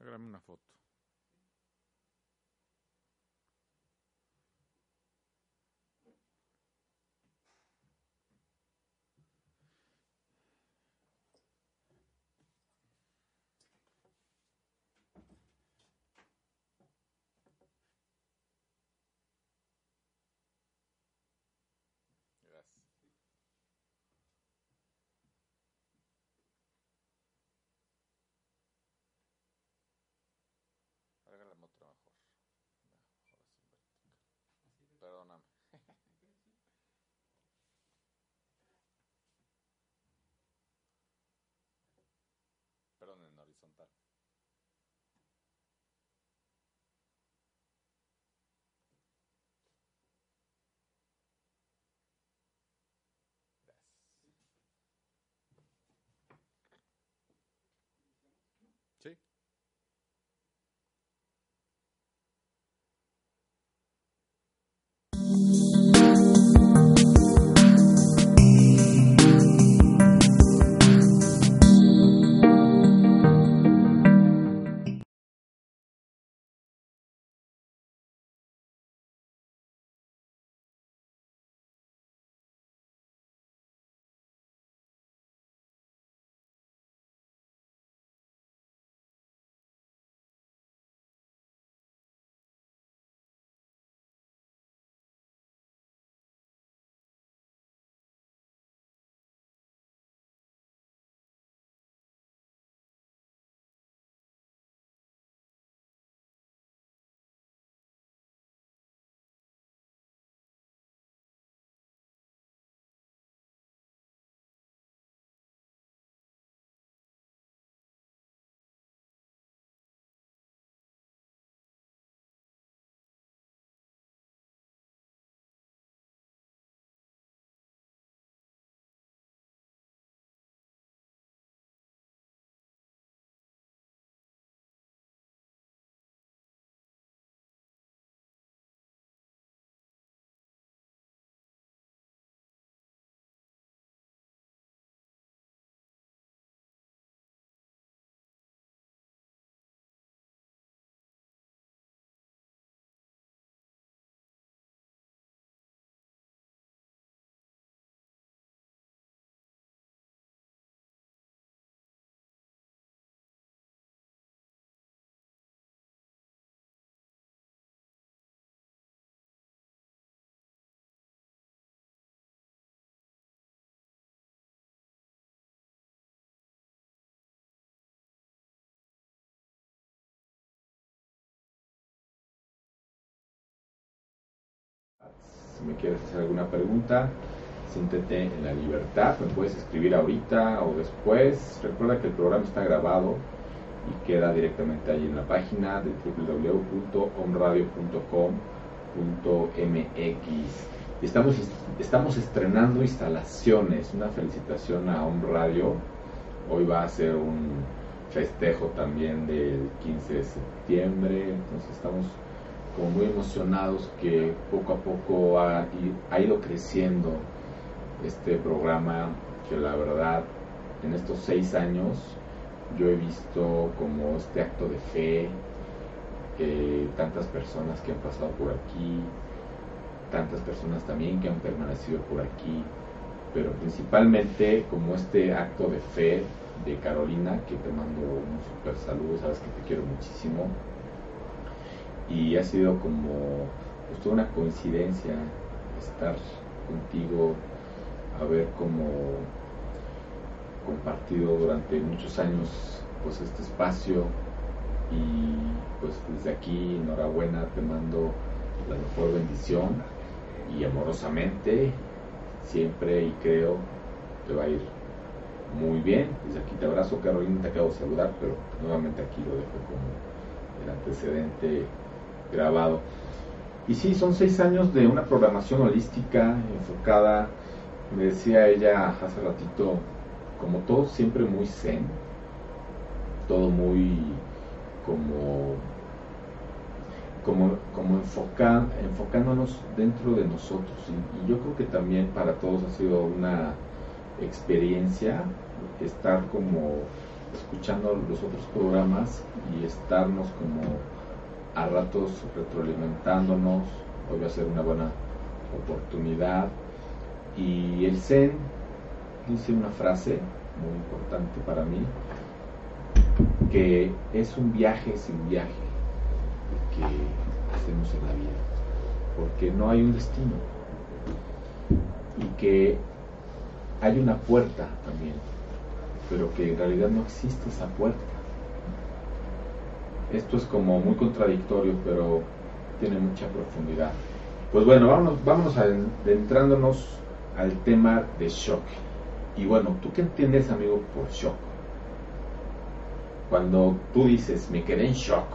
Hágame una foto. Me quieres hacer alguna pregunta, siéntete en la libertad. Me puedes escribir ahorita o después. Recuerda que el programa está grabado y queda directamente ahí en la página de www.omradio.com.mx. Estamos, estamos estrenando instalaciones. Una felicitación a Om Radio. Hoy va a ser un festejo también del 15 de septiembre. Entonces estamos muy emocionados que poco a poco ha, ha, ido creciendo este programa que la verdad en estos seis años yo he visto como este acto de fe tantas personas que han pasado por aquí tantas personas también que han permanecido por aquí pero principalmente como este acto de fe de Carolina que te mando un super saludo sabes que te quiero muchísimo y ha sido como pues, una coincidencia estar contigo, haber como compartido durante muchos años pues este espacio. Y pues desde aquí enhorabuena te mando la mejor bendición y amorosamente siempre y creo te va a ir muy bien. Desde aquí te abrazo Carolina te acabo de saludar pero nuevamente aquí lo dejo como el antecedente grabado. Y sí, son seis años de una programación holística enfocada, me decía ella hace ratito, como todo siempre muy zen, todo muy como como, como enfoca, enfocándonos dentro de nosotros. Y, y, yo creo que también para todos ha sido una experiencia estar como escuchando los otros programas y estarnos como a ratos retroalimentándonos. Hoy va a ser una buena oportunidad. Y el Zen dice una frase muy importante para mí, que es un viaje sin viaje que hacemos en la vida, porque no hay un destino y que hay una puerta también, pero que en realidad no existe esa puerta. Esto es como muy contradictorio, pero tiene mucha profundidad. Pues bueno, vámonos, vámonos adentrándonos al tema de shock. Y bueno, ¿tú qué entiendes, amigo, por shock? Cuando tú dices, me quedé en shock,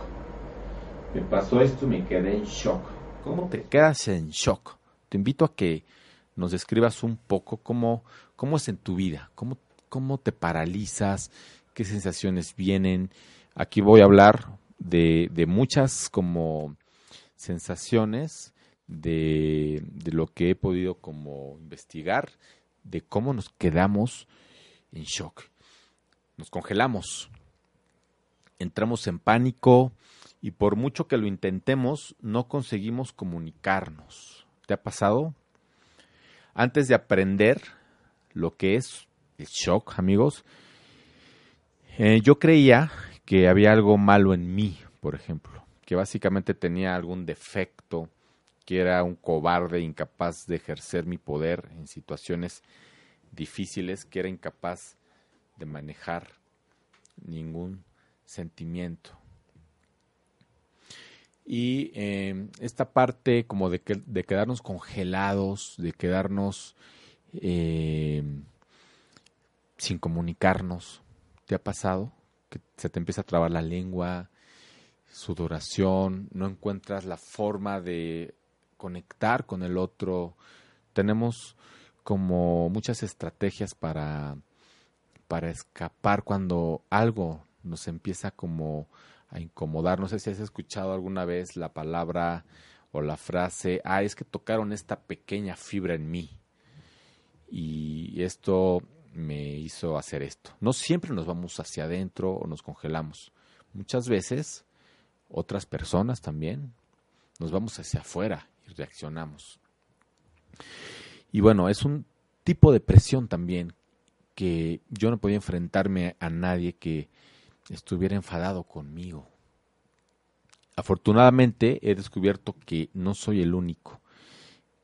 me pasó esto, me quedé en shock. ¿Cómo te quedas en shock? Te invito a que nos describas un poco cómo, cómo es en tu vida, cómo, cómo te paralizas, qué sensaciones vienen. Aquí voy a hablar de, de muchas como sensaciones de, de, lo que he podido como investigar, de cómo nos quedamos en shock. Nos congelamos, entramos en pánico y por mucho que lo intentemos, no conseguimos comunicarnos. ¿Te ha pasado? Antes de aprender lo que es el shock, amigos, eh, yo creía que había algo malo en mí, por ejemplo, que básicamente tenía algún defecto, que era un cobarde incapaz de ejercer mi poder en situaciones difíciles, que era incapaz de manejar ningún sentimiento. Y eh, esta parte como de, que, de quedarnos congelados, de quedarnos eh, sin comunicarnos, ¿te ha pasado? Que se te empieza a trabar la lengua, sudoración, no encuentras la forma de conectar con el otro. Tenemos como muchas estrategias para, para escapar cuando algo nos empieza como a incomodar. No sé si has escuchado alguna vez la palabra o la frase, ah, es que tocaron esta pequeña fibra en mí. Y esto me hizo hacer esto. No siempre nos vamos hacia adentro o nos congelamos. Muchas veces, otras personas también, nos vamos hacia afuera y reaccionamos. Y bueno, es un tipo de presión también que yo no podía enfrentarme a nadie que estuviera enfadado conmigo. Afortunadamente he descubierto que no soy el único,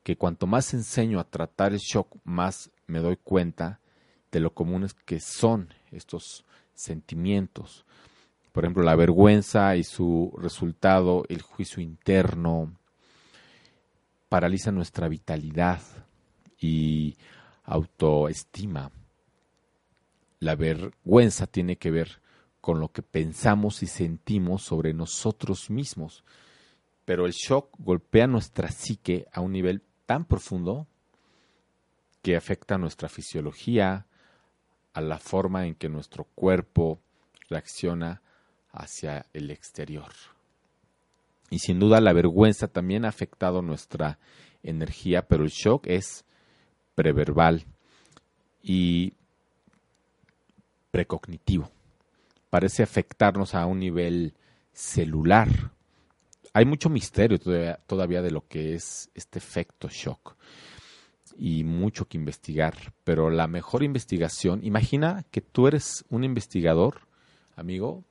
que cuanto más enseño a tratar el shock, más me doy cuenta de lo comunes que son estos sentimientos. Por ejemplo, la vergüenza y su resultado, el juicio interno, paraliza nuestra vitalidad y autoestima. La vergüenza tiene que ver con lo que pensamos y sentimos sobre nosotros mismos. Pero el shock golpea nuestra psique a un nivel tan profundo que afecta nuestra fisiología, a la forma en que nuestro cuerpo reacciona hacia el exterior. Y sin duda la vergüenza también ha afectado nuestra energía, pero el shock es preverbal y precognitivo parece afectarnos a un nivel celular. Hay mucho misterio todavía, de lo que es este efecto shock y mucho que investigar, pero la mejor investigación, imagina que tú eres un investigador, amigo,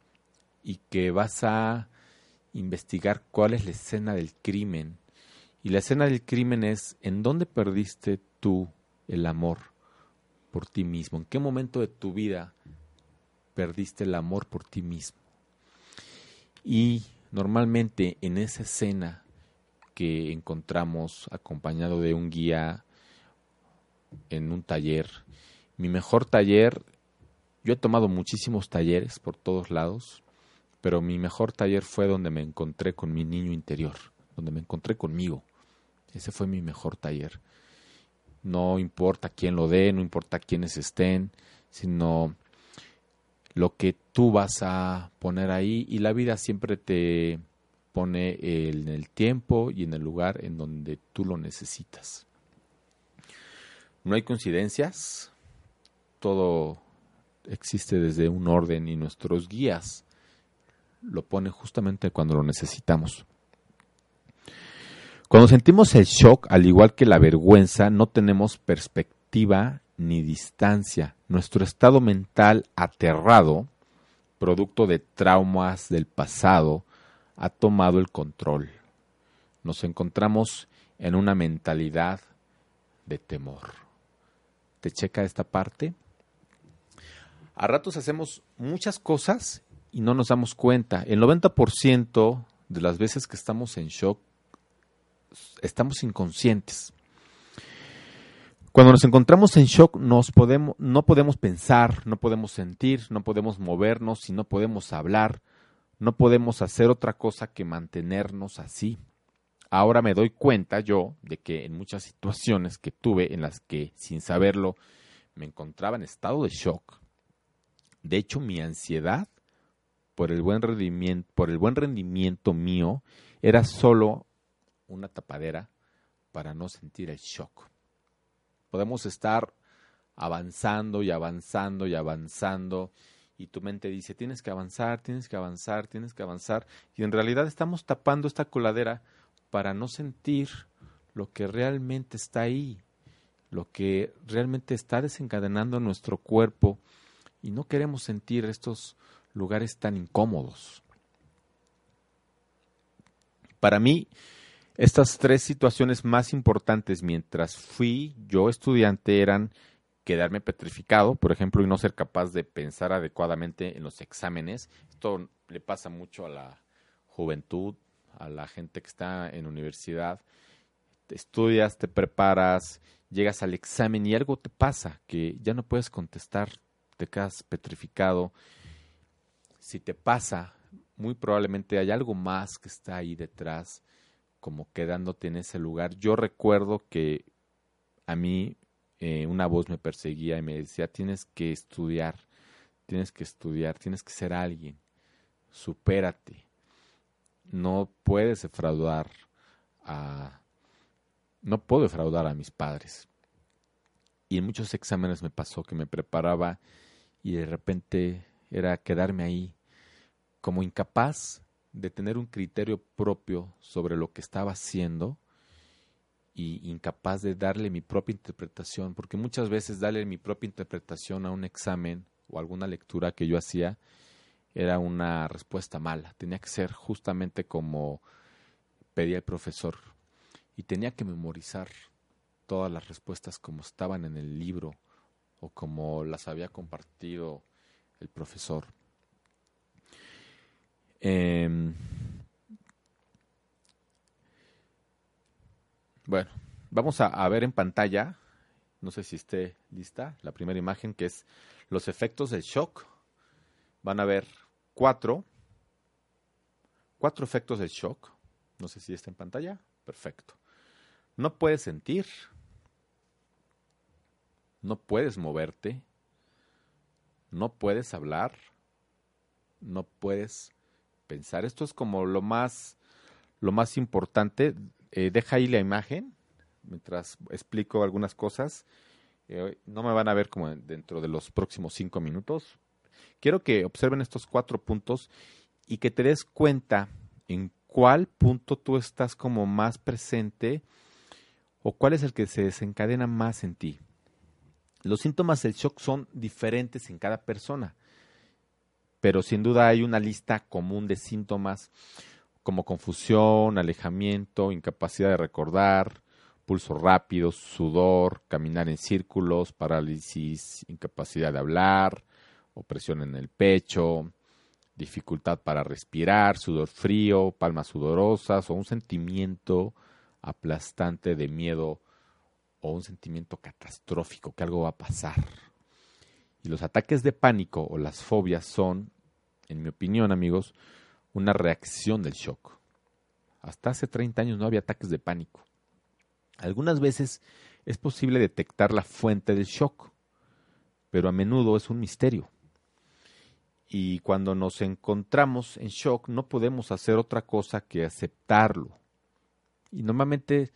y que vas a investigar cuál es la escena del crimen. Y la escena del crimen es en dónde perdiste tú el amor por ti mismo, en qué momento de tu vida perdiste el amor por ti mismo. Y normalmente en esa escena que encontramos acompañado de un guía en un taller, mi mejor taller, yo he tomado muchísimos talleres por todos lados, pero mi mejor taller fue donde me encontré con mi niño interior, donde me encontré conmigo. Ese fue mi mejor taller. No importa quién lo dé, no importa quiénes estén, sino lo que tú vas a poner ahí y la vida siempre te pone en el tiempo y en el lugar en donde tú lo necesitas. No hay coincidencias, todo existe desde un orden y nuestros guías lo ponen justamente cuando lo necesitamos. Cuando sentimos el shock, al igual que la vergüenza, no tenemos perspectiva ni distancia. Nuestro estado mental aterrado, producto de traumas del pasado, ha tomado el control. Nos encontramos en una mentalidad de temor. ¿Te checa esta parte? A ratos hacemos muchas cosas y no nos damos cuenta. El 90% de las veces que estamos en shock estamos inconscientes. Cuando nos encontramos en shock nos podemos, no podemos pensar, no podemos sentir, no podemos movernos y no podemos hablar, no podemos hacer otra cosa que mantenernos así. Ahora me doy cuenta yo de que en muchas situaciones que tuve en las que sin saberlo me encontraba en estado de shock, de hecho mi ansiedad por el buen rendimiento, mío era solo una tapadera para no sentir el shock. Podemos estar avanzando y avanzando y avanzando y tu mente dice, tienes que avanzar, tienes que avanzar, tienes que avanzar y en realidad estamos tapando esta coladera para no sentir lo que realmente está ahí, lo que realmente está desencadenando nuestro cuerpo y no queremos sentir estos lugares tan incómodos. Para mí, estas tres situaciones más importantes mientras fui yo estudiante eran quedarme petrificado, por ejemplo, y no ser capaz de pensar adecuadamente en los exámenes. Esto le pasa mucho a la juventud, a la gente que está en universidad. Te estudias, te preparas, llegas al examen y algo te pasa que ya no puedes contestar, te quedas petrificado. Si te pasa, muy probablemente hay algo más que está ahí detrás como quedándote en ese lugar. Yo recuerdo que a mí eh, una voz me perseguía y me decía, tienes que estudiar, tienes que estudiar, tienes que ser alguien, supérate. No puedes defraudar a... No puedo defraudar a mis padres. Y en muchos exámenes me pasó que me preparaba y de repente era quedarme ahí como incapaz de tener un criterio propio sobre lo que estaba haciendo y incapaz de darle mi propia interpretación, porque muchas veces darle mi propia interpretación a un examen o alguna lectura que yo hacía era una respuesta mala. Tenía que ser justamente como pedía el profesor y tenía que memorizar todas las respuestas como estaban en el libro o como las había compartido el profesor. Em, bueno, vamos a, ver en pantalla, no sé si esté lista, la primera imagen que es los efectos del shock. Van a ver cuatro, cuatro efectos del shock. No sé si está en pantalla. Perfecto. No puedes sentir, no puedes moverte, no puedes hablar, no puedes pensar. Esto es como lo más, lo más importante. Eh, deja ahí la imagen mientras explico algunas cosas. Eh, no me van a ver como dentro de los próximos cinco minutos. Quiero que observen estos cuatro puntos y que te des cuenta en cuál punto tú estás como más presente o cuál es el que se desencadena más en ti. Los síntomas del shock son diferentes en cada persona pero sin duda hay una lista común de síntomas como confusión, alejamiento, incapacidad de recordar, pulso rápido, sudor, caminar en círculos, parálisis, incapacidad de hablar, opresión en el pecho, dificultad para respirar, sudor frío, palmas sudorosas o un sentimiento aplastante de miedo o un sentimiento catastrófico que algo va a pasar. Y los ataques de pánico o las fobias son, en mi opinión, amigos, una reacción del shock. Hasta hace 30 años no había ataques de pánico. Algunas veces es posible detectar la fuente del shock, pero a menudo es un misterio. Y cuando nos encontramos en shock no podemos hacer otra cosa que aceptarlo. Y normalmente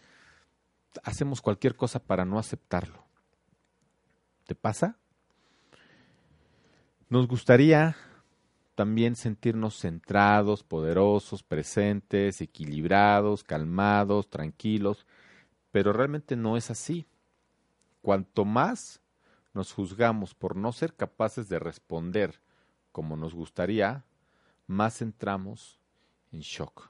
hacemos cualquier cosa para no aceptarlo. ¿Te pasa? Nos gustaría también sentirnos centrados, poderosos, presentes, equilibrados, calmados, tranquilos, pero realmente no es así. Cuanto más nos juzgamos por no ser capaces de responder como nos gustaría, más entramos en shock.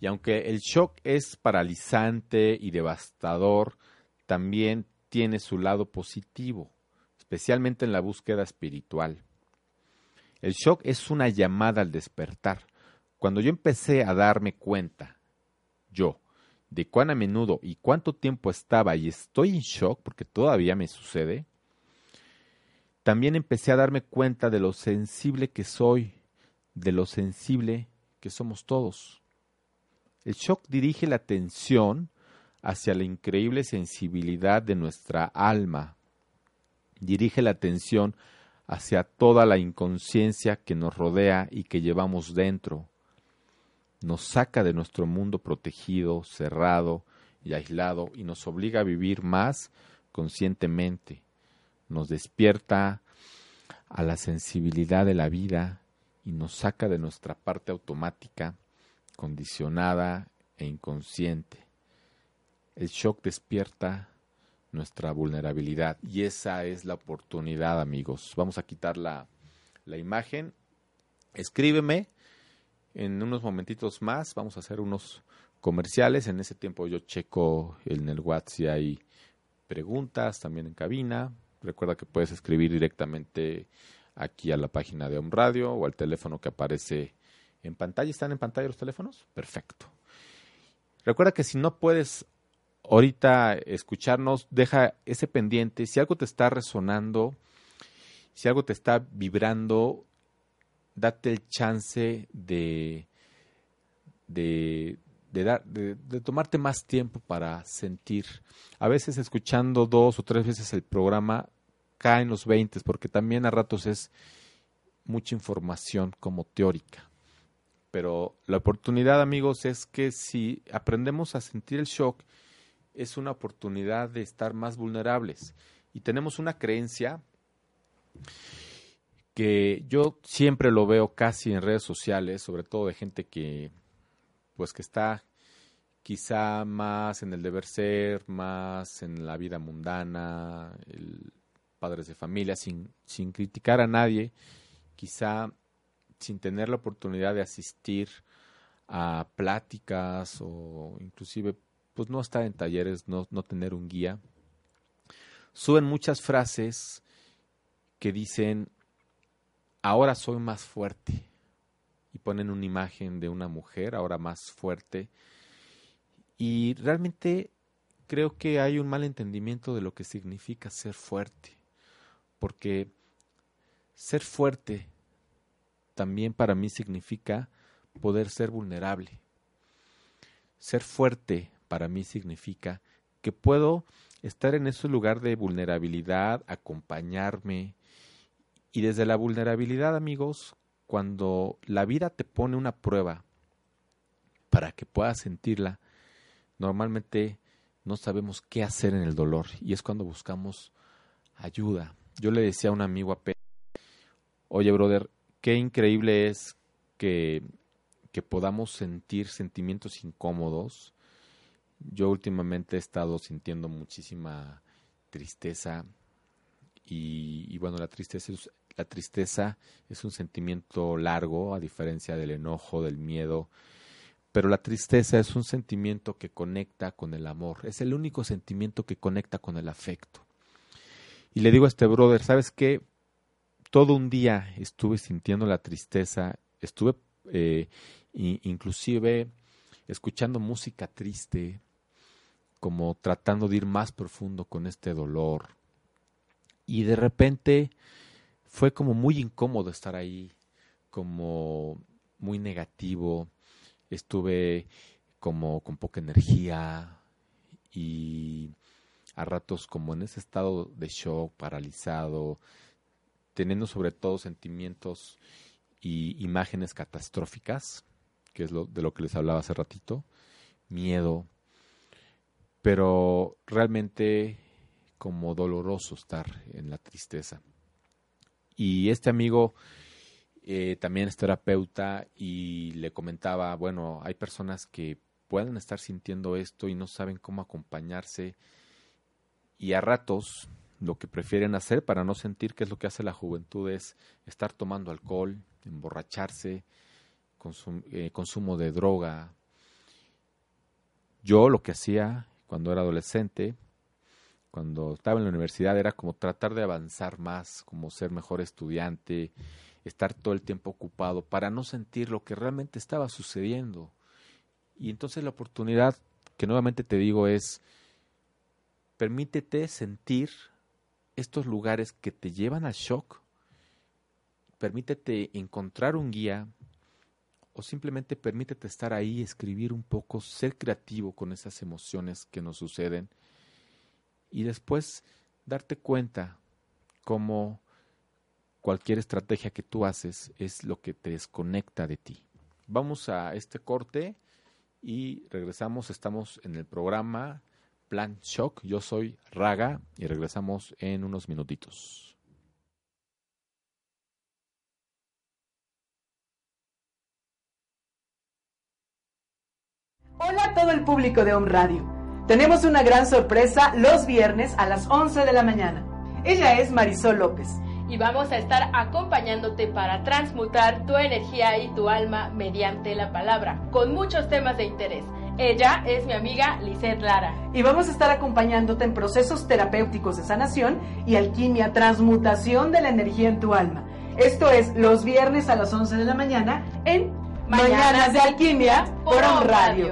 Y aunque el shock es paralizante y devastador, también tiene su lado positivo, especialmente en la búsqueda espiritual. El shock es una llamada al despertar. Cuando yo empecé a darme cuenta, yo, de cuán a menudo y cuánto tiempo estaba y estoy en shock, porque todavía me sucede, también empecé a darme cuenta de lo sensible que soy, de lo sensible que somos todos. El shock dirige la atención hacia la increíble sensibilidad de nuestra alma, dirige la atención hacia toda la inconsciencia que nos rodea y que llevamos dentro. Nos saca de nuestro mundo protegido, cerrado y aislado y nos obliga a vivir más conscientemente. Nos despierta a la sensibilidad de la vida y nos saca de nuestra parte automática, condicionada e inconsciente. El shock despierta nuestra vulnerabilidad. Y esa es la oportunidad, amigos. Vamos a quitar la, la imagen. Escríbeme en unos momentitos más. Vamos a hacer unos comerciales. En ese tiempo yo checo en el WhatsApp si hay preguntas también en cabina. Recuerda que puedes escribir directamente aquí a la página de Home Radio o al teléfono que aparece en pantalla. ¿Están en pantalla los teléfonos? Perfecto. Recuerda que si no puedes ahorita escucharnos, deja ese pendiente. Si algo te está resonando, si algo te está vibrando, date el chance de, de, de, dar, de, tomarte más tiempo para sentir. A veces escuchando dos o tres veces el programa caen los veintes, porque también a ratos es mucha información como teórica. Pero la oportunidad, amigos, es que si aprendemos a sentir el shock es una oportunidad de estar más vulnerables. Y tenemos una creencia que yo siempre lo veo casi en redes sociales, sobre todo de gente que pues que está quizá más en el deber ser, más en la vida mundana, el, padres de familia, sin, sin criticar a nadie, quizá sin tener la oportunidad de asistir a pláticas o inclusive pues no estar en talleres, no, no tener un guía. Suben muchas frases que dicen, ahora soy más fuerte. Y ponen una imagen de una mujer, ahora más fuerte. Y realmente creo que hay un mal entendimiento de lo que significa ser fuerte. Porque ser fuerte también para mí significa poder ser vulnerable. Ser fuerte para mí significa que puedo estar en ese lugar de vulnerabilidad, acompañarme. Y desde la vulnerabilidad, amigos, cuando la vida te pone una prueba para que puedas sentirla, normalmente no sabemos qué hacer en el dolor y es cuando buscamos ayuda. Yo le decía a un amigo a oye brother, qué increíble es que, que podamos sentir sentimientos incómodos, yo últimamente he estado sintiendo muchísima tristeza y, bueno, la tristeza, la tristeza es un sentimiento largo a diferencia del enojo, del miedo, pero la tristeza es un sentimiento que conecta con el amor, es el único sentimiento que conecta con el afecto. Y le digo a este brother, ¿sabes qué? Todo un día estuve sintiendo la tristeza, estuve eh, inclusive escuchando música triste, como tratando de ir más profundo con este dolor. Y de repente fue como muy incómodo estar ahí, como muy negativo, estuve como con poca energía y a ratos como en ese estado de shock, paralizado, teniendo sobre todo sentimientos y imágenes catastróficas, que es lo de lo que les hablaba hace ratito, miedo, pero realmente como doloroso estar en la tristeza. Y este amigo eh, también es terapeuta y le comentaba, bueno, hay personas que pueden estar sintiendo esto y no saben cómo acompañarse y a ratos lo que prefieren hacer para no sentir que es lo que hace la juventud es estar tomando alcohol, emborracharse, eh, consumo de droga. Yo lo que hacía cuando era adolescente, cuando estaba en la universidad, era como tratar de avanzar más, como ser mejor estudiante, estar todo el tiempo ocupado para no sentir lo que realmente estaba sucediendo. Y entonces la oportunidad que nuevamente te digo es, permítete sentir estos lugares que te llevan al shock, permítete encontrar un guía o simplemente permítete estar ahí, escribir un poco, ser creativo con esas emociones que nos suceden y después darte cuenta cómo cualquier estrategia que tú haces es lo que te desconecta de ti. Vamos a este corte y regresamos, estamos en el programa Plan Shock. Yo soy Raga y regresamos en unos minutitos. Hola a todo el público de Home Radio. Tenemos una gran sorpresa los viernes a las 11 de la mañana. Ella es Marisol López. Y vamos a estar acompañándote para transmutar tu energía y tu alma mediante la palabra, con muchos temas de interés. Ella es mi amiga Lisette Lara. Y vamos a estar acompañándote en procesos terapéuticos de sanación y alquimia, transmutación de la energía en tu alma. Esto es los viernes a las 11 de la mañana en Mañanas, de Alquimia por On Radio.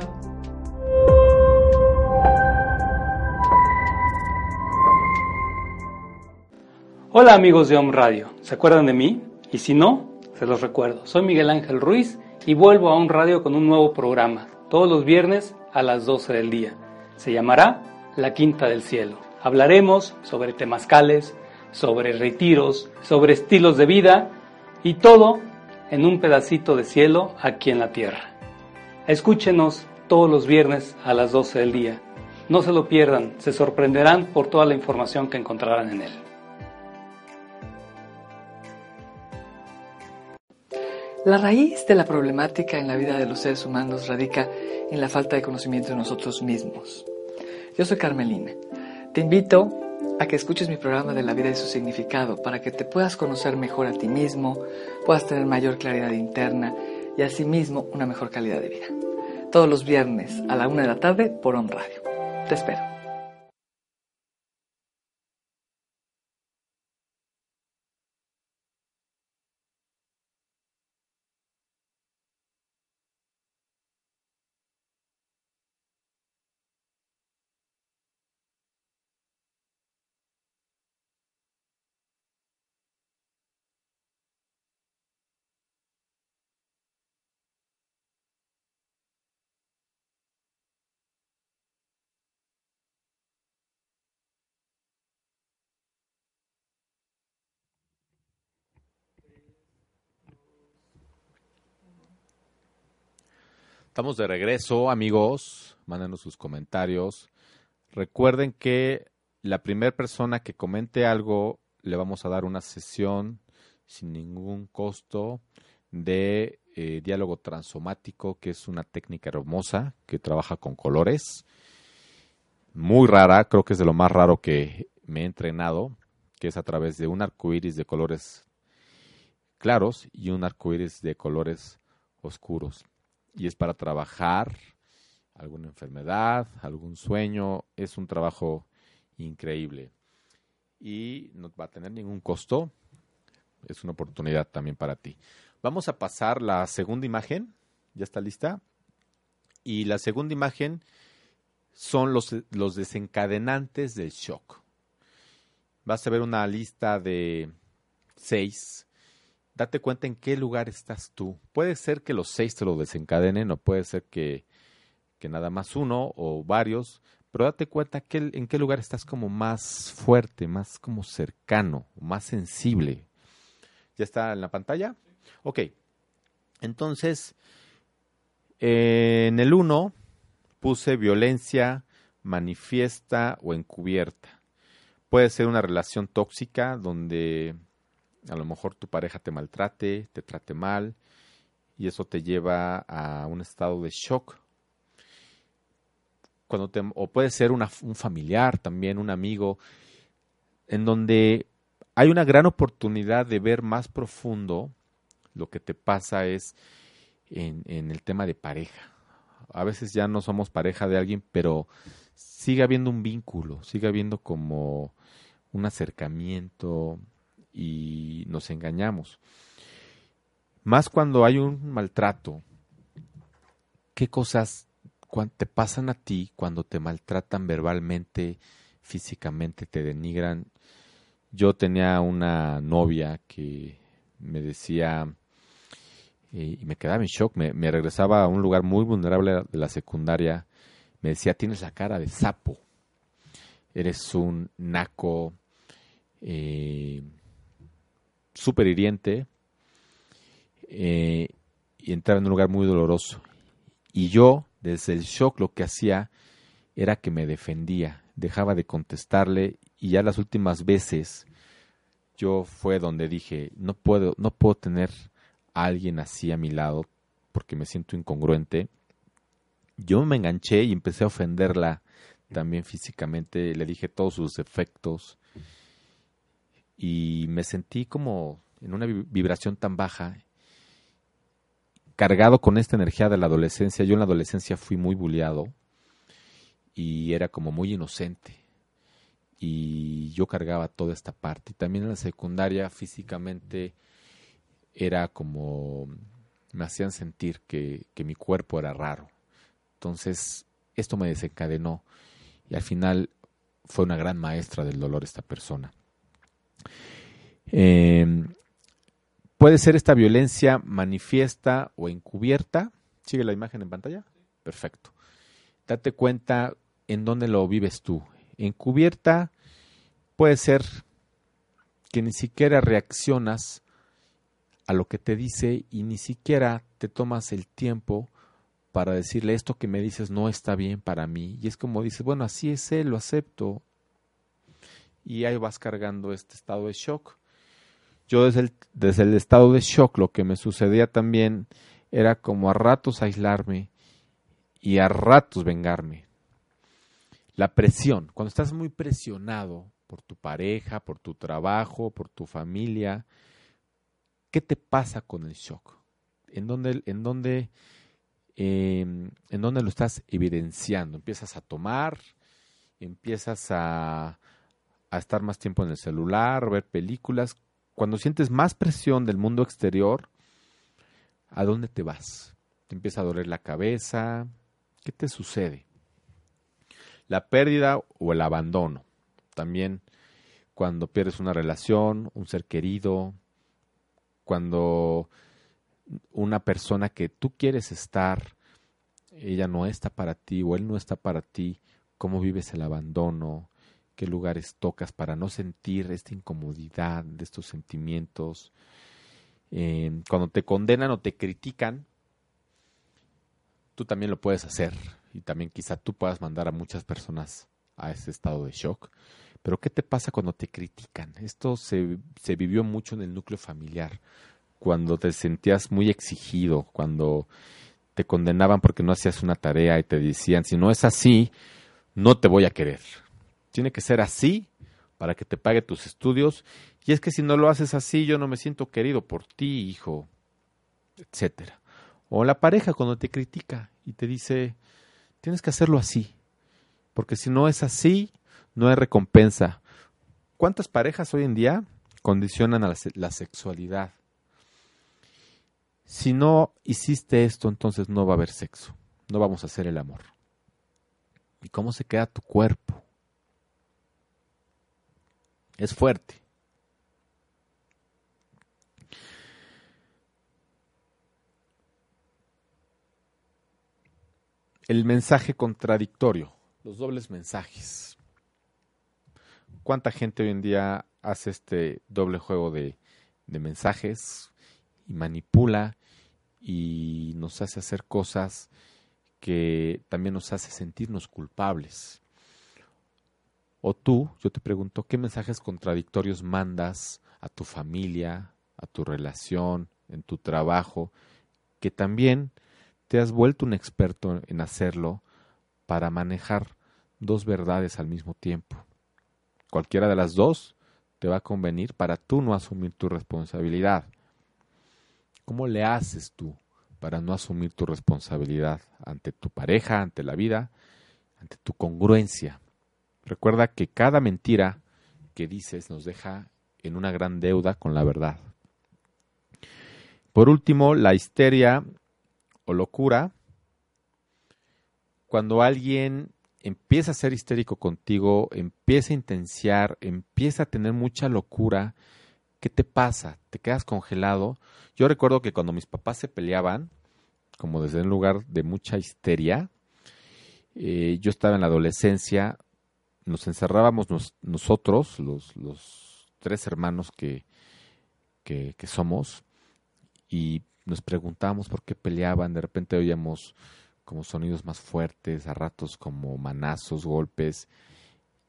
Hola amigos de Home Radio, ¿se acuerdan de mí? Y si no, se los recuerdo. Soy Miguel Ángel Ruiz y vuelvo a Home Radio con un nuevo programa, todos los viernes a las 12 del día. Se llamará La Quinta del Cielo. Hablaremos sobre temazcales, sobre retiros, sobre estilos de vida y todo en un pedacito de cielo aquí en la tierra. Escúchenos todos los viernes a las 12 del día. No se lo pierdan, se sorprenderán por toda la información que encontrarán en él. La raíz de la problemática en la vida de los seres humanos radica en la falta de conocimiento de nosotros mismos. Yo soy Carmelina. Te invito a que escuches mi programa de la vida y su significado para que te puedas conocer mejor a ti mismo, puedas tener mayor claridad interna y asimismo una mejor calidad de vida. Todos los viernes a la una de la tarde por On Radio. Te espero. Estamos de regreso, amigos. Mándenos sus comentarios. Recuerden que la primera persona que comente algo le vamos a dar una sesión sin ningún costo de eh, diálogo transomático, que es una técnica hermosa que trabaja con colores. Muy rara, creo que es de lo más raro que me he entrenado, que es a través de un arco iris de colores claros y un arco iris de colores oscuros y es para trabajar alguna enfermedad, algún sueño. Es un trabajo increíble y no va a tener ningún costo. Es una oportunidad también para ti. Vamos a pasar la segunda imagen. ¿Ya está lista? Y la segunda imagen son los, los desencadenantes del shock. Vas a ver una lista de seis date cuenta en qué lugar estás tú. Puede ser que los seis te lo desencadenen o puede ser que, que nada más uno o varios, pero date cuenta en qué lugar estás como más fuerte, más como cercano, más sensible. ¿Ya está en la pantalla? Ok. Entonces, en el uno puse violencia manifiesta o encubierta. Puede ser una relación tóxica donde a lo mejor tu pareja te maltrate, te trate mal, y eso te lleva a un estado de shock. Cuando te, o puede ser un familiar también, un amigo, en donde hay una gran oportunidad de ver más profundo lo que te pasa es en, en el tema de pareja. A veces ya no somos pareja de alguien, pero sigue habiendo un vínculo, sigue habiendo como un acercamiento y nos engañamos. Más cuando hay un maltrato, ¿qué cosas te pasan a ti cuando te maltratan verbalmente, físicamente, te denigran? Yo tenía una novia que me decía, eh, y me quedaba en shock, me, regresaba a un lugar muy vulnerable de la secundaria, me decía, tienes la cara de sapo, eres un naco eh, súper hiriente, eh, y entraba en un lugar muy doloroso. Y yo, desde el shock, lo que hacía era que me defendía, dejaba de contestarle y ya las últimas veces yo fue donde dije, no puedo, no puedo tener a alguien así a mi lado porque me siento incongruente. Yo me enganché y empecé a ofenderla también físicamente, le dije todos sus defectos y me sentí como en una vibración tan baja cargado con esta energía de la adolescencia. Yo en la adolescencia fui muy bulliado y era como muy inocente. Y yo cargaba toda esta parte. Y también en la secundaria físicamente era como me hacían sentir que, que mi cuerpo era raro. Entonces esto me desencadenó y al final fue una gran maestra del dolor esta persona. Eh, Puede ser esta violencia manifiesta o encubierta. ¿Sigue la imagen en pantalla? Perfecto. Date cuenta en dónde lo vives tú. Encubierta puede ser que ni siquiera reaccionas a lo que te dice y ni siquiera te tomas el tiempo para decirle esto que me dices no está bien para mí. Y es como dices, bueno, así es él, lo acepto. Y ahí vas cargando este estado de shock yo desde el, desde el estado de shock lo que me sucedía también era como a ratos aislarme y a ratos vengarme. La presión, cuando estás muy presionado por tu pareja, por tu trabajo, por tu familia, ¿qué te pasa con el shock? ¿En dónde, en dónde, em, en dónde lo estás evidenciando? Empiezas a tomar, empiezas a, a estar más tiempo en el celular, ver películas cuando sientes más presión del mundo exterior, ¿a dónde te vas? ¿Te empieza a doler la cabeza? ¿Qué te sucede? La pérdida o el abandono. También cuando pierdes una relación, un ser querido, cuando una persona que tú quieres estar, ella no está para ti o él no está para ti, cómo vives el abandono, qué lugares tocas para no sentir esta incomodidad de estos sentimientos. Cuando te condenan o te critican, tú también lo puedes hacer y también quizá tú puedas mandar a muchas personas a ese estado de shock. Pero ¿qué te pasa cuando te critican? Esto se, se vivió mucho en el núcleo familiar, cuando te sentías muy exigido, cuando te condenaban porque no hacías una tarea y te decían, si no es así, no te voy a querer. Tiene que ser así para que te pague tus estudios. Y es que si no lo haces así, yo no me siento querido por ti, hijo, etcétera. O la pareja cuando te critica y te dice, tienes que hacerlo así, porque si no es así, no hay recompensa. ¿Cuántas parejas hoy en día condicionan a la, la sexualidad? Si no hiciste esto, entonces no va a haber sexo, no vamos a hacer el amor. ¿Y cómo se queda tu cuerpo? Es fuerte. El mensaje contradictorio, los dobles mensajes. ¿Cuánta gente hoy en día hace este doble juego de, de mensajes y manipula y nos hace hacer cosas que también nos hace sentirnos culpables? O tú, yo te pregunto, ¿qué mensajes contradictorios mandas a tu familia, a tu relación, en tu trabajo, que también te has vuelto un experto en hacerlo para manejar dos verdades al mismo tiempo. Cualquiera de las dos te va a convenir para tú no asumir tu responsabilidad. ¿Cómo le haces tú para no asumir tu responsabilidad ante tu pareja, ante la vida, ante tu congruencia? Recuerda que cada mentira que dices nos deja en una gran deuda con la verdad. Por último, la histeria o locura. Cuando alguien empieza a ser histérico contigo, empieza a intenciar, empieza a tener mucha locura, ¿qué te pasa? ¿Te quedas congelado? Yo recuerdo que cuando mis papás se peleaban, como desde un lugar de mucha histeria, eh, yo estaba en la adolescencia, nos encerrábamos nosotros, los, tres hermanos que, que somos, y nos preguntábamos por qué peleaban, de repente oíamos como sonidos más fuertes, a ratos como manazos, golpes,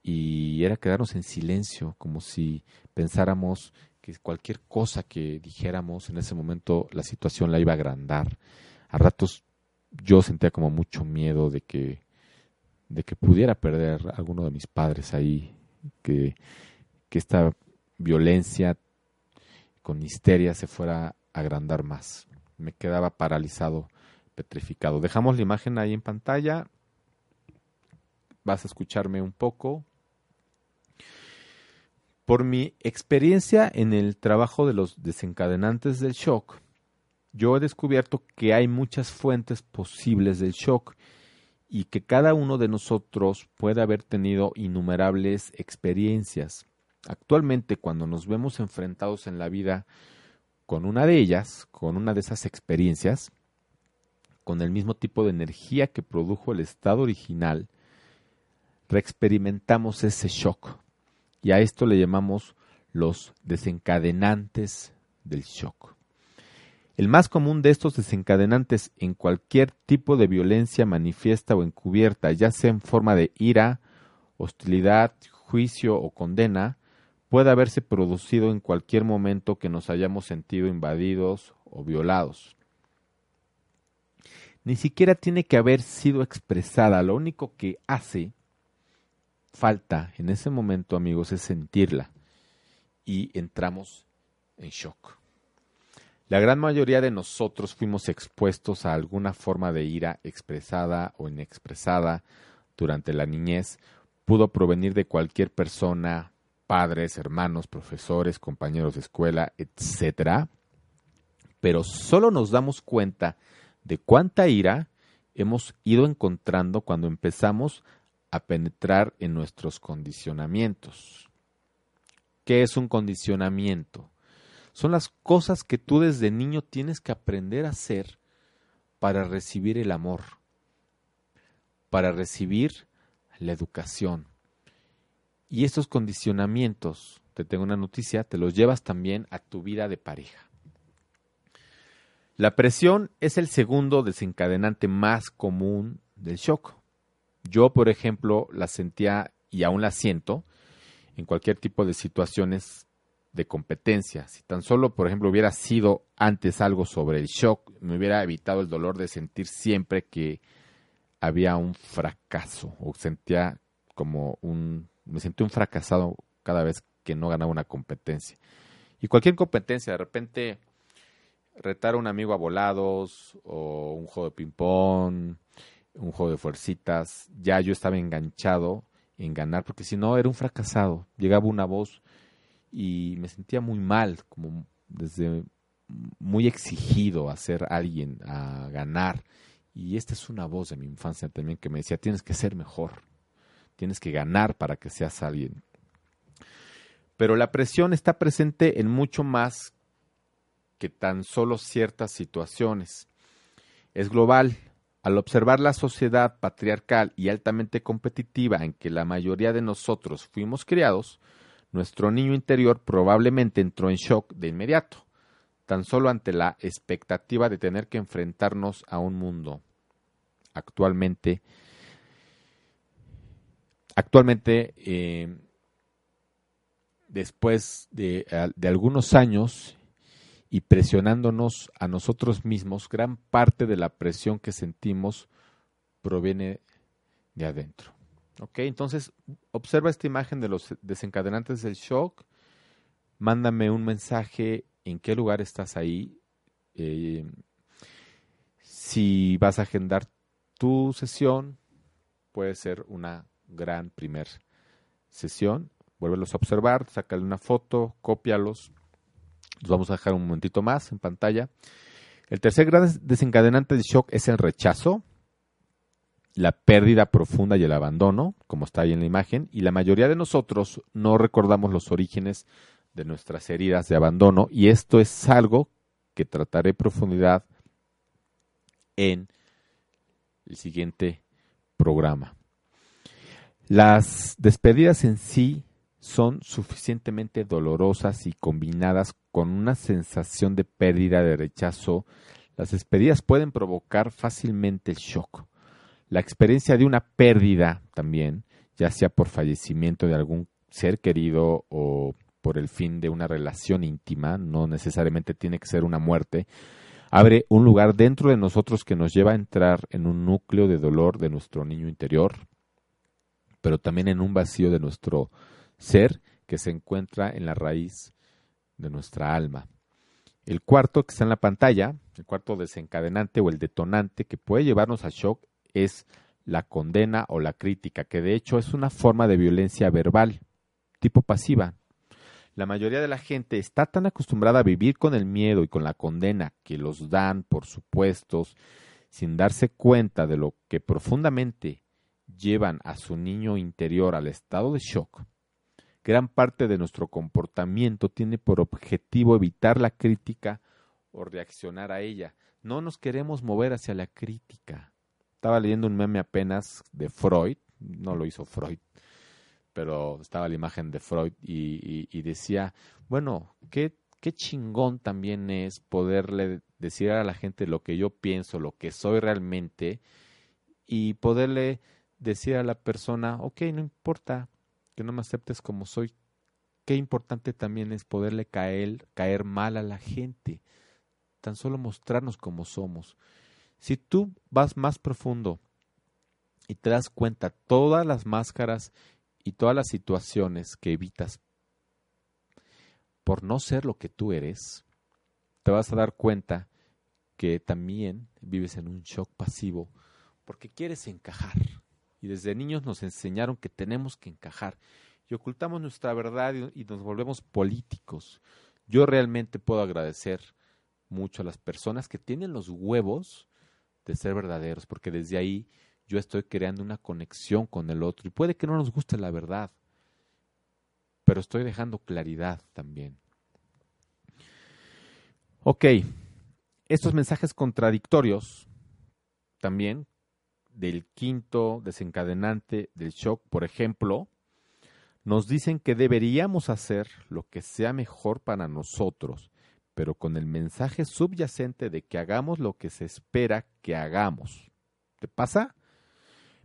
y era quedarnos en silencio, como si pensáramos que cualquier cosa que dijéramos en ese momento la situación la iba a agrandar. A ratos yo sentía como mucho miedo de que de que pudiera perder a alguno de mis padres ahí, que, que esta violencia con histeria se fuera a agrandar más. Me quedaba paralizado petrificado. Dejamos la imagen ahí en pantalla. Vas a escucharme un poco. Por mi experiencia en el trabajo de los desencadenantes del shock, yo he descubierto que hay muchas fuentes posibles del shock y que cada uno de nosotros puede haber tenido innumerables experiencias. Actualmente, cuando nos vemos enfrentados en la vida con una de ellas, con una de esas experiencias, con el mismo tipo de energía que produjo el estado original, reexperimentamos ese shock. Y a esto le llamamos los desencadenantes del shock. El más común de estos desencadenantes en cualquier tipo de violencia manifiesta o encubierta, ya sea en forma de ira, hostilidad, juicio o condena, puede haberse producido en cualquier momento que nos hayamos sentido invadidos o violados ni siquiera tiene que haber sido expresada. Lo único que hace falta en ese momento, amigos, es sentirla. Y entramos en shock. La gran mayoría de nosotros fuimos expuestos a alguna forma de ira expresada o inexpresada durante la niñez. Pudo provenir de cualquier persona, padres, hermanos, profesores, compañeros de escuela, etc. Pero solo nos damos cuenta de cuánta ira hemos ido encontrando cuando empezamos a penetrar en nuestros condicionamientos. ¿Qué es un condicionamiento? Son las cosas que tú desde niño tienes que aprender a hacer para recibir el amor, para recibir la educación. Y estos condicionamientos, te tengo una noticia, te los llevas también a tu vida de pareja. La presión es el segundo desencadenante más común del shock. Yo, por ejemplo, la sentía y aún la siento en cualquier tipo de situaciones de competencia. Si tan solo, por ejemplo, hubiera sido antes algo sobre el shock, me hubiera evitado el dolor de sentir siempre que había un fracaso o sentía como un me sentí un fracasado cada vez que no ganaba una competencia. Y cualquier competencia, de repente retar a un amigo a volados o un juego de ping-pong, un juego de fuercitas, ya yo estaba enganchado en ganar, porque si no era un fracasado. Llegaba una voz y me sentía muy mal, como desde muy exigido a ser alguien, a ganar. Y esta es una voz de mi infancia también que me decía, tienes que ser mejor, tienes que ganar para que seas alguien. Pero la presión está presente en mucho más que tan solo ciertas situaciones. Es global. Al observar la sociedad patriarcal y altamente competitiva en que la mayoría de nosotros fuimos criados, nuestro niño interior probablemente entró en shock de inmediato, tan solo ante la expectativa de tener que enfrentarnos a un mundo actualmente actualmente eh, después de, de algunos años y presionándonos a nosotros mismos, gran parte de la presión que sentimos proviene de adentro. ¿Ok? Entonces, observa esta imagen de los desencadenantes del shock, mándame un mensaje en qué lugar estás ahí, eh, si vas a agendar tu sesión, puede ser una gran primer sesión. Vuélvelos a observar, sácale una foto, cópialos. Los vamos a dejar un momentito más en pantalla. El tercer gran desencadenante del shock es el rechazo la pérdida profunda y el abandono, como está ahí en la imagen, y la mayoría de nosotros no recordamos los orígenes de nuestras heridas de abandono, y esto es algo que trataré profundidad en el siguiente programa. Las despedidas en sí son suficientemente dolorosas y combinadas con una sensación de pérdida, de rechazo, las despedidas pueden provocar fácilmente el shock la experiencia de una pérdida también, ya sea por fallecimiento de algún ser querido o por el fin de una relación íntima, no necesariamente tiene que ser una muerte, abre un lugar dentro de nosotros que nos lleva a entrar en un núcleo de dolor de nuestro niño interior, pero también en un vacío de nuestro ser que se encuentra en la raíz de nuestra alma. El cuarto que está en la pantalla, el cuarto desencadenante o el detonante que puede llevarnos a shock es la condena o la crítica, que de hecho es una forma de violencia verbal, tipo pasiva. La mayoría de la gente está tan acostumbrada a vivir con el miedo y con la condena que los dan por supuestos, sin darse cuenta de lo que profundamente llevan a su niño interior al estado de shock. Gran parte de nuestro comportamiento tiene por objetivo evitar la crítica o reaccionar a ella. No nos queremos mover hacia la crítica. Estaba leyendo un meme apenas de Freud, no lo hizo Freud, pero estaba la imagen de Freud y, decía, bueno, qué, qué chingón también es poderle decir a la gente lo que yo pienso, lo que soy realmente y poderle decir a la persona, ok, no importa que no me aceptes como soy, qué importante también es poderle caer, caer mal a la gente, tan solo mostrarnos como somos. Si tú vas más profundo y te das cuenta todas las máscaras y todas las situaciones que evitas por no ser lo que tú eres, te vas a dar cuenta que también vives en un shock pasivo porque quieres encajar. Y desde niños nos enseñaron que tenemos que encajar y ocultamos nuestra verdad y nos volvemos políticos. Yo realmente puedo agradecer mucho a las personas que tienen los huevos de ser verdaderos, porque desde ahí yo estoy creando una conexión con el otro. Y puede que no nos guste la verdad, pero estoy dejando claridad también. Ok, estos mensajes contradictorios también del quinto desencadenante del shock, por ejemplo, nos dicen que deberíamos hacer lo que sea mejor para nosotros pero con el mensaje subyacente de que hagamos lo que se espera que hagamos. ¿Te pasa?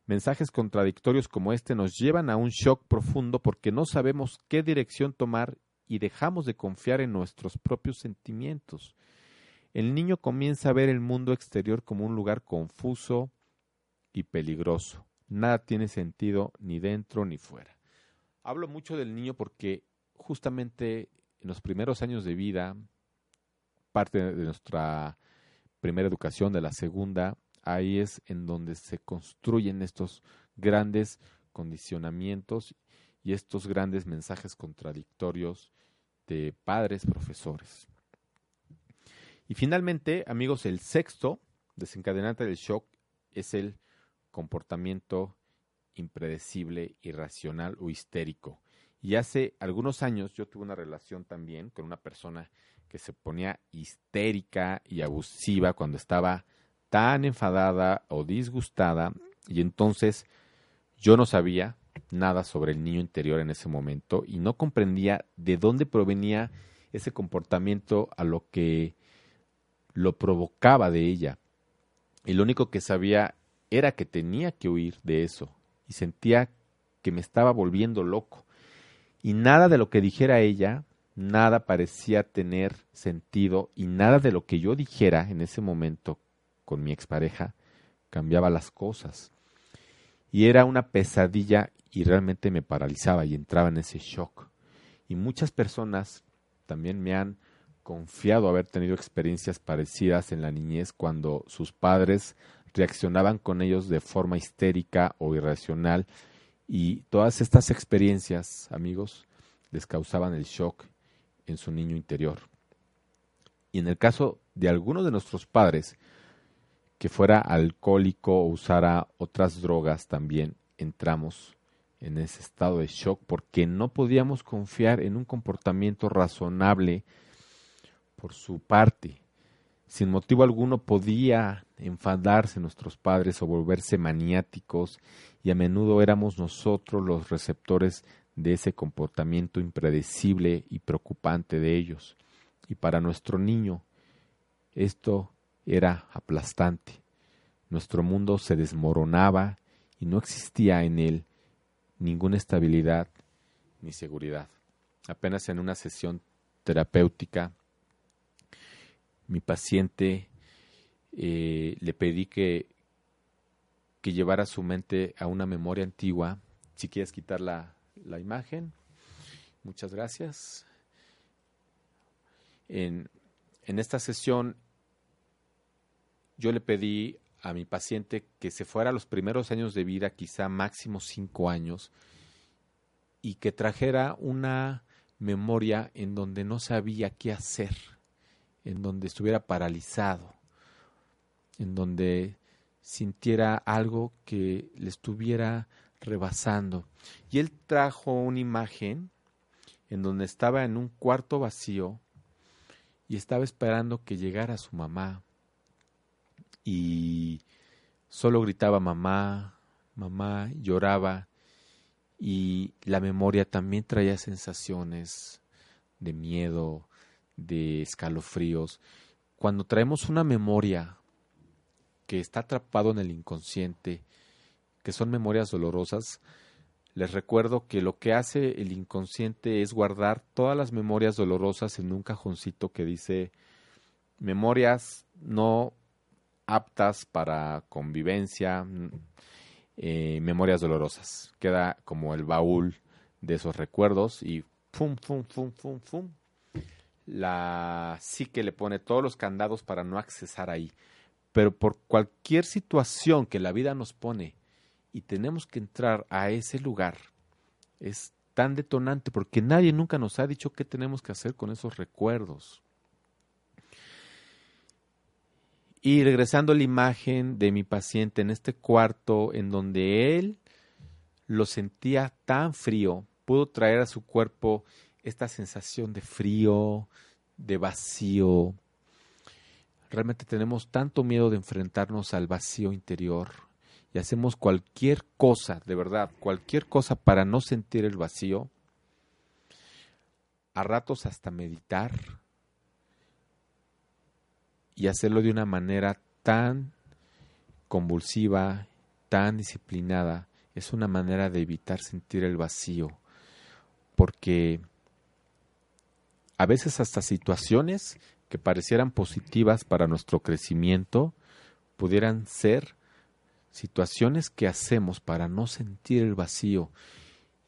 Mensajes contradictorios como este nos llevan a un shock profundo porque no sabemos qué dirección tomar y dejamos de confiar en nuestros propios sentimientos. El niño comienza a ver el mundo exterior como un lugar confuso y peligroso. Nada tiene sentido ni dentro ni fuera. Hablo mucho del niño porque justamente en los primeros años de vida, parte de nuestra primera educación, de la segunda, ahí es en donde se construyen estos grandes condicionamientos y estos grandes mensajes contradictorios de padres, profesores. Y finalmente, amigos, el sexto desencadenante del shock es el comportamiento impredecible, irracional o histérico. Y hace algunos años yo tuve una relación también con una persona que se ponía histérica y abusiva cuando estaba tan enfadada o disgustada y entonces yo no sabía nada sobre el niño interior en ese momento y no comprendía de dónde provenía ese comportamiento a lo que lo provocaba de ella. Y lo único que sabía era que tenía que huir de eso y sentía que me estaba volviendo loco. y nada de lo que dijera ella, nada parecía tener sentido y nada de lo que yo dijera en ese momento con mi expareja cambiaba las cosas. Y era una pesadilla y realmente me paralizaba y entraba en ese shock. Y muchas personas también me han confiado haber tenido experiencias parecidas en la niñez cuando sus padres reaccionaban con ellos de forma histérica o irracional y todas estas experiencias, amigos, les causaban el shock en su niño interior. Y en el caso de alguno de nuestros padres que fuera alcohólico o usara otras drogas, también entramos en ese estado de shock porque no podíamos confiar en un comportamiento razonable por su parte. Sin motivo alguno podía enfadarse nuestros padres o volverse maniáticos y a menudo éramos nosotros los receptores de ese comportamiento impredecible y preocupante de ellos. Y para nuestro niño esto era aplastante. Nuestro mundo se desmoronaba y no existía en él ninguna estabilidad ni seguridad. Apenas en una sesión terapéutica, mi paciente eh, le pedí que, llevara su mente a una memoria antigua. Si quieres quitar la, la imagen, muchas gracias. En, en esta sesión yo le pedí a mi paciente que se fuera a los primeros años de vida, quizá máximo cinco años, y que trajera una memoria en donde no sabía qué hacer, en donde estuviera paralizado, en donde sintiera algo que le estuviera rebasando. Y él trajo una imagen en donde estaba en un cuarto vacío y estaba esperando que llegara su mamá y solo gritaba mamá, mamá, lloraba y la memoria también traía sensaciones de miedo, de escalofríos. Cuando traemos una memoria que está atrapado en el inconsciente, que son memorias dolorosas, les recuerdo que lo que hace el inconsciente es guardar todas las memorias dolorosas en un cajoncito que dice memorias no aptas para convivencia, eh, memorias dolorosas. Queda como el baúl de esos recuerdos y fum, fum, fum, fum, fum. La psique le pone todos los candados para no accesar ahí. Pero por cualquier situación que la vida nos pone y tenemos que entrar a ese lugar, es tan detonante porque nadie nunca nos ha dicho qué tenemos que hacer con esos recuerdos. Y regresando a la imagen de mi paciente en este cuarto en donde él lo sentía tan frío, pudo traer a su cuerpo esta sensación de frío, de vacío. Realmente tenemos tanto miedo de enfrentarnos al vacío interior y hacemos cualquier cosa, de verdad, cualquier cosa para no sentir el vacío. A ratos hasta meditar, y hacerlo de una manera tan convulsiva, tan disciplinada, es una manera de evitar sentir el vacío, porque a veces hasta situaciones que parecieran positivas para nuestro crecimiento pudieran ser situaciones que hacemos para no sentir el vacío.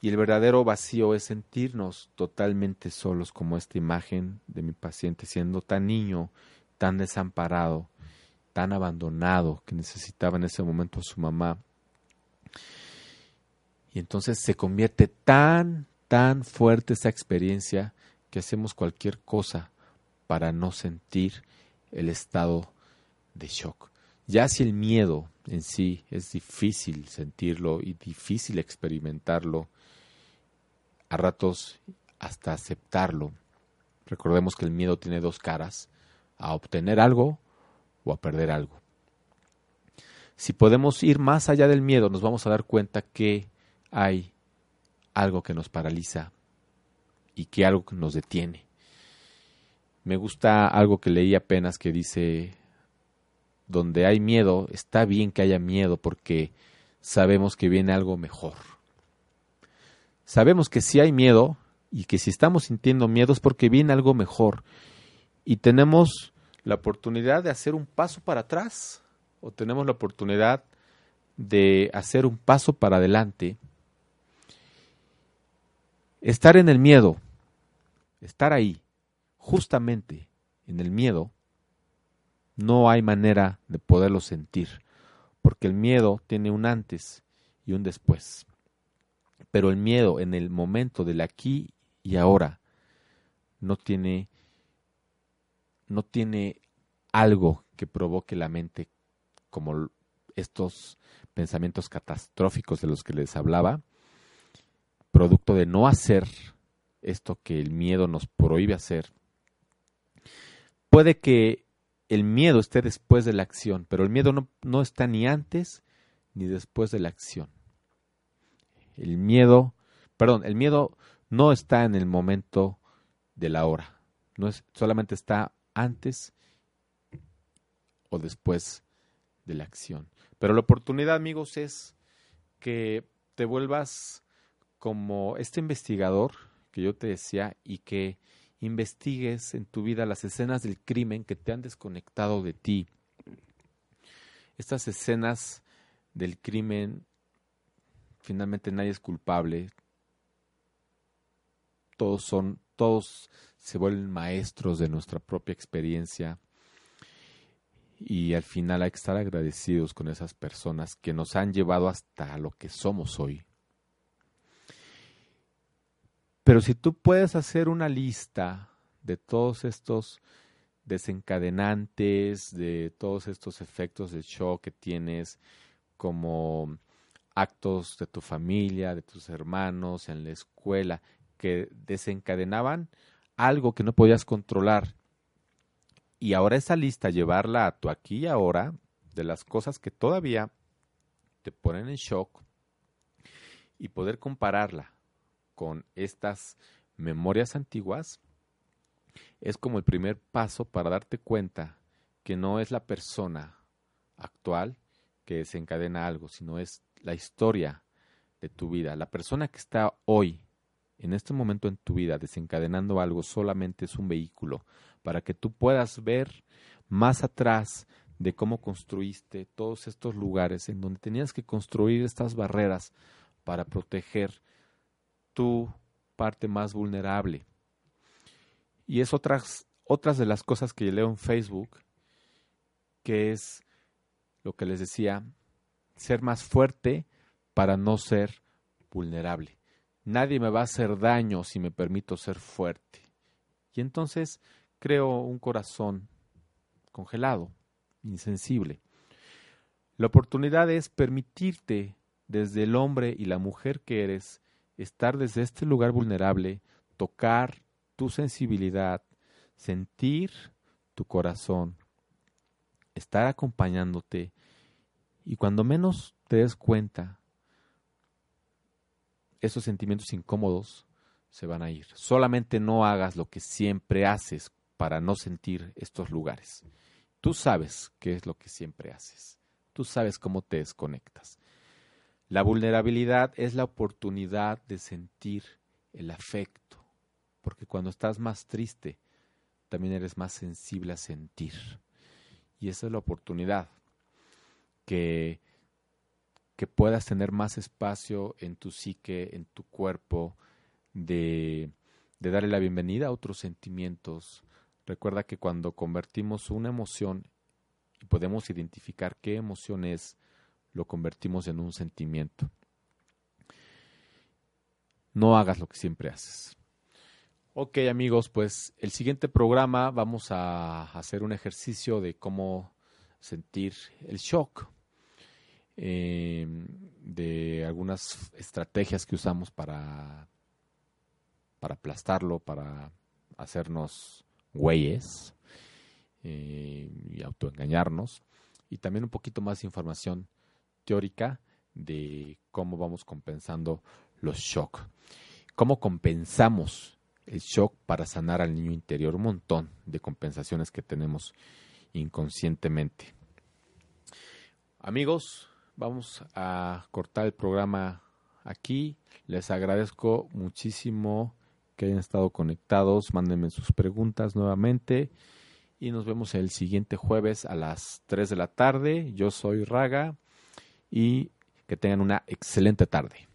Y el verdadero vacío es sentirnos totalmente solos, como esta imagen de mi paciente siendo tan niño tan desamparado, tan abandonado, que necesitaba en ese momento a su mamá. Y entonces se convierte tan, tan fuerte esa experiencia que hacemos cualquier cosa para no sentir el estado de shock. Ya si el miedo en sí es difícil sentirlo y difícil experimentarlo, a ratos hasta aceptarlo. Recordemos que el miedo tiene dos caras a obtener algo o a perder algo. Si podemos ir más allá del miedo, nos vamos a dar cuenta que hay algo que nos paraliza y que algo nos detiene. Me gusta algo que leí apenas que dice, donde hay miedo, está bien que haya miedo porque sabemos que viene algo mejor. Sabemos que si hay miedo y que si estamos sintiendo miedo es porque viene algo mejor y tenemos la oportunidad de hacer un paso para atrás o tenemos la oportunidad de hacer un paso para adelante. Estar en el miedo, estar ahí, justamente en el miedo, no hay manera de poderlo sentir, porque el miedo tiene un antes y un después. Pero el miedo en el momento del aquí y ahora no tiene no tiene algo que provoque la mente como estos pensamientos catastróficos de los que les hablaba, producto de no hacer esto que el miedo nos prohíbe hacer. Puede que el miedo esté después de la acción, pero el miedo no, no está ni antes ni después de la acción. El miedo, perdón, el miedo no está en el momento de la hora, no es, solamente está antes o después de la acción. Pero la oportunidad, amigos, es que te vuelvas como este investigador que yo te decía y que investigues en tu vida las escenas del crimen que te han desconectado de ti. Estas escenas del crimen, finalmente nadie es culpable. Todos son, todos se vuelven maestros de nuestra propia experiencia y al final hay que estar agradecidos con esas personas que nos han llevado hasta lo que somos hoy. Pero si tú puedes hacer una lista de todos estos desencadenantes, de todos estos efectos de shock que tienes, como actos de tu familia, de tus hermanos, en la escuela, que desencadenaban algo que no podías controlar. Y ahora esa lista, llevarla a tu aquí y ahora, de las cosas que todavía te ponen en shock, y poder compararla con estas memorias antiguas, es como el primer paso para darte cuenta que no es la persona actual que desencadena algo, sino es la historia de tu vida. La persona que está hoy en este momento en tu vida desencadenando algo solamente es un vehículo para que tú puedas ver más atrás de cómo construiste todos estos lugares en donde tenías que construir estas barreras para proteger tu parte más vulnerable. Y es otras, otras de las cosas que leo en Facebook, que es lo que les decía, ser más fuerte para no ser vulnerable. Nadie me va a hacer daño si me permito ser fuerte. Y entonces creo un corazón congelado, insensible. La oportunidad es permitirte, desde el hombre y la mujer que eres, estar desde este lugar vulnerable, tocar tu sensibilidad, sentir tu corazón, estar acompañándote y cuando menos te des cuenta, esos sentimientos incómodos se van a ir. Solamente no hagas lo que siempre haces para no sentir estos lugares. Tú sabes qué es lo que siempre haces. Tú sabes cómo te desconectas. La vulnerabilidad es la oportunidad de sentir el afecto, porque cuando estás más triste, también eres más sensible a sentir. Y esa es la oportunidad que que puedas tener más espacio en tu psique, en tu cuerpo, de, de darle la bienvenida a otros sentimientos. Recuerda que cuando convertimos una emoción y podemos identificar qué emoción es, lo convertimos en un sentimiento. No hagas lo que siempre haces. Ok amigos, pues el siguiente programa vamos a hacer un ejercicio de cómo sentir el shock eh, de algunas estrategias que usamos para, para aplastarlo, para hacernos güeyes eh, y autoengañarnos. Y también un poquito más de información teórica de cómo vamos compensando los shock. Cómo compensamos el shock para sanar al niño interior. Un montón de compensaciones que tenemos inconscientemente. Amigos, Vamos a cortar el programa aquí. Les agradezco muchísimo que hayan estado conectados. Mándenme sus preguntas nuevamente. Y nos vemos el siguiente jueves a las 3 de la tarde. Yo soy Raga y que tengan una excelente tarde.